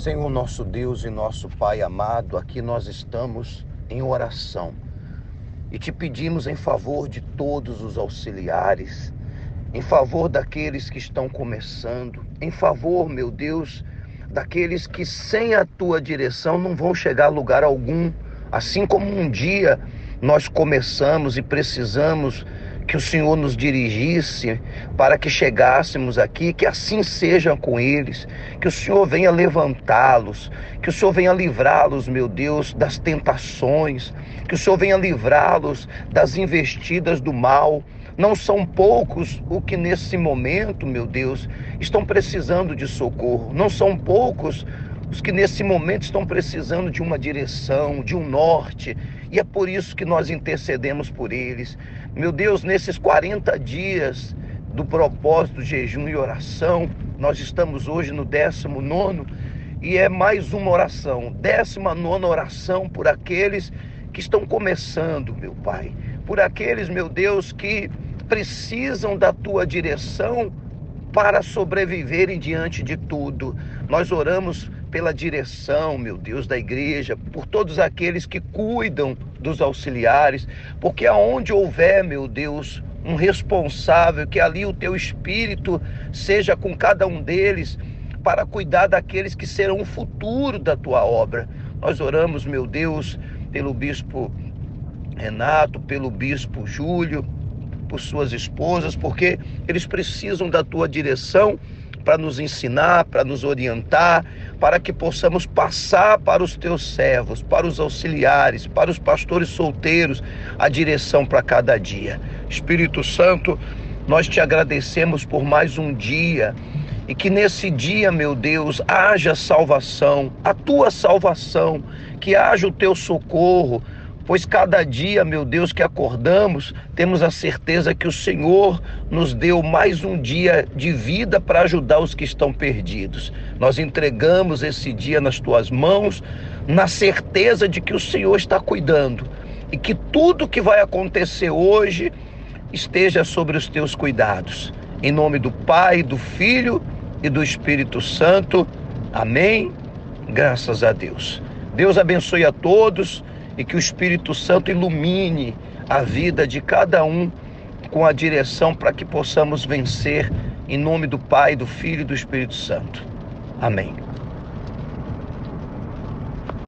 Senhor nosso Deus e nosso Pai amado, aqui nós estamos em oração. E te pedimos em favor de todos os auxiliares, em favor daqueles que estão começando, em favor, meu Deus, daqueles que sem a tua direção não vão chegar a lugar algum, assim como um dia nós começamos e precisamos que o Senhor nos dirigisse para que chegássemos aqui, que assim seja com eles, que o Senhor venha levantá-los, que o Senhor venha livrá-los, meu Deus, das tentações, que o Senhor venha livrá-los das investidas do mal. Não são poucos o que nesse momento, meu Deus, estão precisando de socorro. Não são poucos os que nesse momento estão precisando de uma direção, de um norte, e é por isso que nós intercedemos por eles. Meu Deus, nesses 40 dias do propósito, jejum e oração, nós estamos hoje no 19 e é mais uma oração, 19 oração por aqueles que estão começando, meu Pai, por aqueles, meu Deus, que precisam da tua direção para sobreviverem diante de tudo. Nós oramos pela direção, meu Deus, da igreja, por todos aqueles que cuidam dos auxiliares, porque aonde houver, meu Deus, um responsável, que ali o teu espírito seja com cada um deles para cuidar daqueles que serão o futuro da tua obra. Nós oramos, meu Deus, pelo bispo Renato, pelo bispo Júlio, por suas esposas, porque eles precisam da tua direção para nos ensinar, para nos orientar, para que possamos passar para os teus servos, para os auxiliares, para os pastores solteiros, a direção para cada dia. Espírito Santo, nós te agradecemos por mais um dia e que nesse dia, meu Deus, haja salvação, a tua salvação, que haja o teu socorro pois cada dia, meu Deus, que acordamos, temos a certeza que o Senhor nos deu mais um dia de vida para ajudar os que estão perdidos. Nós entregamos esse dia nas tuas mãos, na certeza de que o Senhor está cuidando e que tudo que vai acontecer hoje esteja sobre os teus cuidados. Em nome do Pai, do Filho e do Espírito Santo. Amém. Graças a Deus. Deus abençoe a todos e que o Espírito Santo ilumine a vida de cada um com a direção para que possamos vencer em nome do Pai, do Filho e do Espírito Santo. Amém.